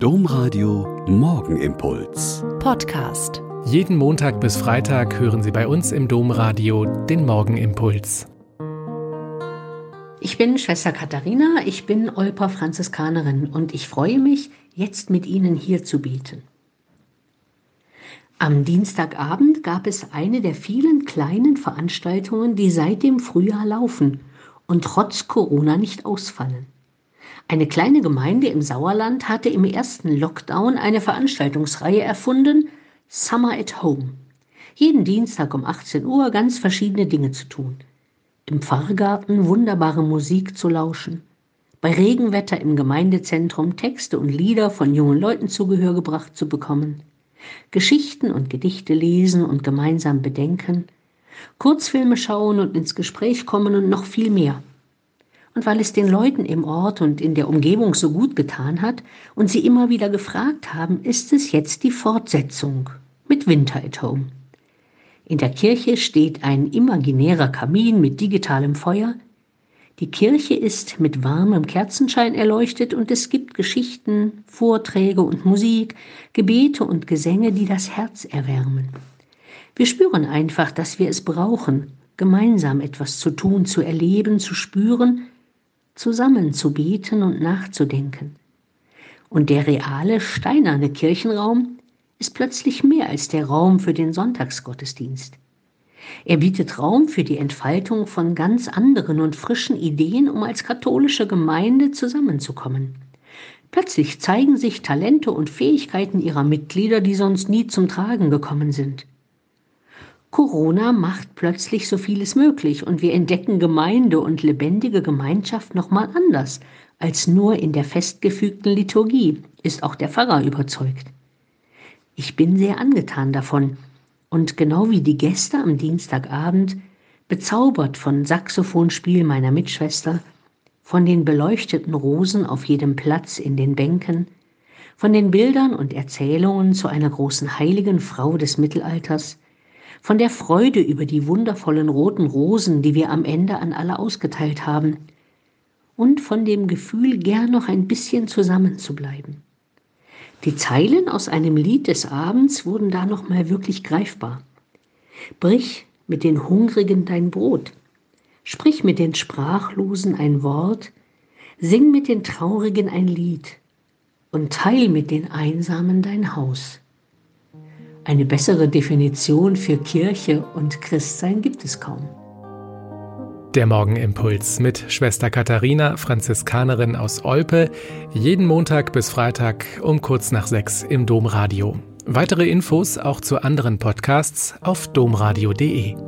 Domradio Morgenimpuls. Podcast. Jeden Montag bis Freitag hören Sie bei uns im Domradio den Morgenimpuls. Ich bin Schwester Katharina, ich bin Olper Franziskanerin und ich freue mich, jetzt mit Ihnen hier zu beten. Am Dienstagabend gab es eine der vielen kleinen Veranstaltungen, die seit dem Frühjahr laufen und trotz Corona nicht ausfallen. Eine kleine Gemeinde im Sauerland hatte im ersten Lockdown eine Veranstaltungsreihe erfunden, Summer at Home. Jeden Dienstag um 18 Uhr ganz verschiedene Dinge zu tun. Im Pfarrgarten wunderbare Musik zu lauschen. Bei Regenwetter im Gemeindezentrum Texte und Lieder von jungen Leuten zu Gehör gebracht zu bekommen. Geschichten und Gedichte lesen und gemeinsam bedenken. Kurzfilme schauen und ins Gespräch kommen und noch viel mehr und weil es den Leuten im Ort und in der Umgebung so gut getan hat und sie immer wieder gefragt haben, ist es jetzt die Fortsetzung mit Winter at Home. In der Kirche steht ein imaginärer Kamin mit digitalem Feuer. Die Kirche ist mit warmem Kerzenschein erleuchtet und es gibt Geschichten, Vorträge und Musik, Gebete und Gesänge, die das Herz erwärmen. Wir spüren einfach, dass wir es brauchen, gemeinsam etwas zu tun, zu erleben, zu spüren, zusammen zu beten und nachzudenken. Und der reale steinerne Kirchenraum ist plötzlich mehr als der Raum für den Sonntagsgottesdienst. Er bietet Raum für die Entfaltung von ganz anderen und frischen Ideen, um als katholische Gemeinde zusammenzukommen. Plötzlich zeigen sich Talente und Fähigkeiten ihrer Mitglieder, die sonst nie zum Tragen gekommen sind. Corona macht plötzlich so vieles möglich und wir entdecken Gemeinde und lebendige Gemeinschaft nochmal anders als nur in der festgefügten Liturgie, ist auch der Pfarrer überzeugt. Ich bin sehr angetan davon und genau wie die Gäste am Dienstagabend bezaubert von Saxophonspiel meiner Mitschwester, von den beleuchteten Rosen auf jedem Platz in den Bänken, von den Bildern und Erzählungen zu einer großen heiligen Frau des Mittelalters, von der Freude über die wundervollen roten Rosen, die wir am Ende an alle ausgeteilt haben, und von dem Gefühl, gern noch ein bisschen zusammenzubleiben. Die Zeilen aus einem Lied des Abends wurden da noch mal wirklich greifbar. Brich mit den Hungrigen dein Brot, sprich mit den Sprachlosen ein Wort, sing mit den Traurigen ein Lied und teil mit den Einsamen dein Haus. Eine bessere Definition für Kirche und Christsein gibt es kaum. Der Morgenimpuls mit Schwester Katharina, Franziskanerin aus Olpe, jeden Montag bis Freitag um kurz nach sechs im Domradio. Weitere Infos auch zu anderen Podcasts auf domradio.de.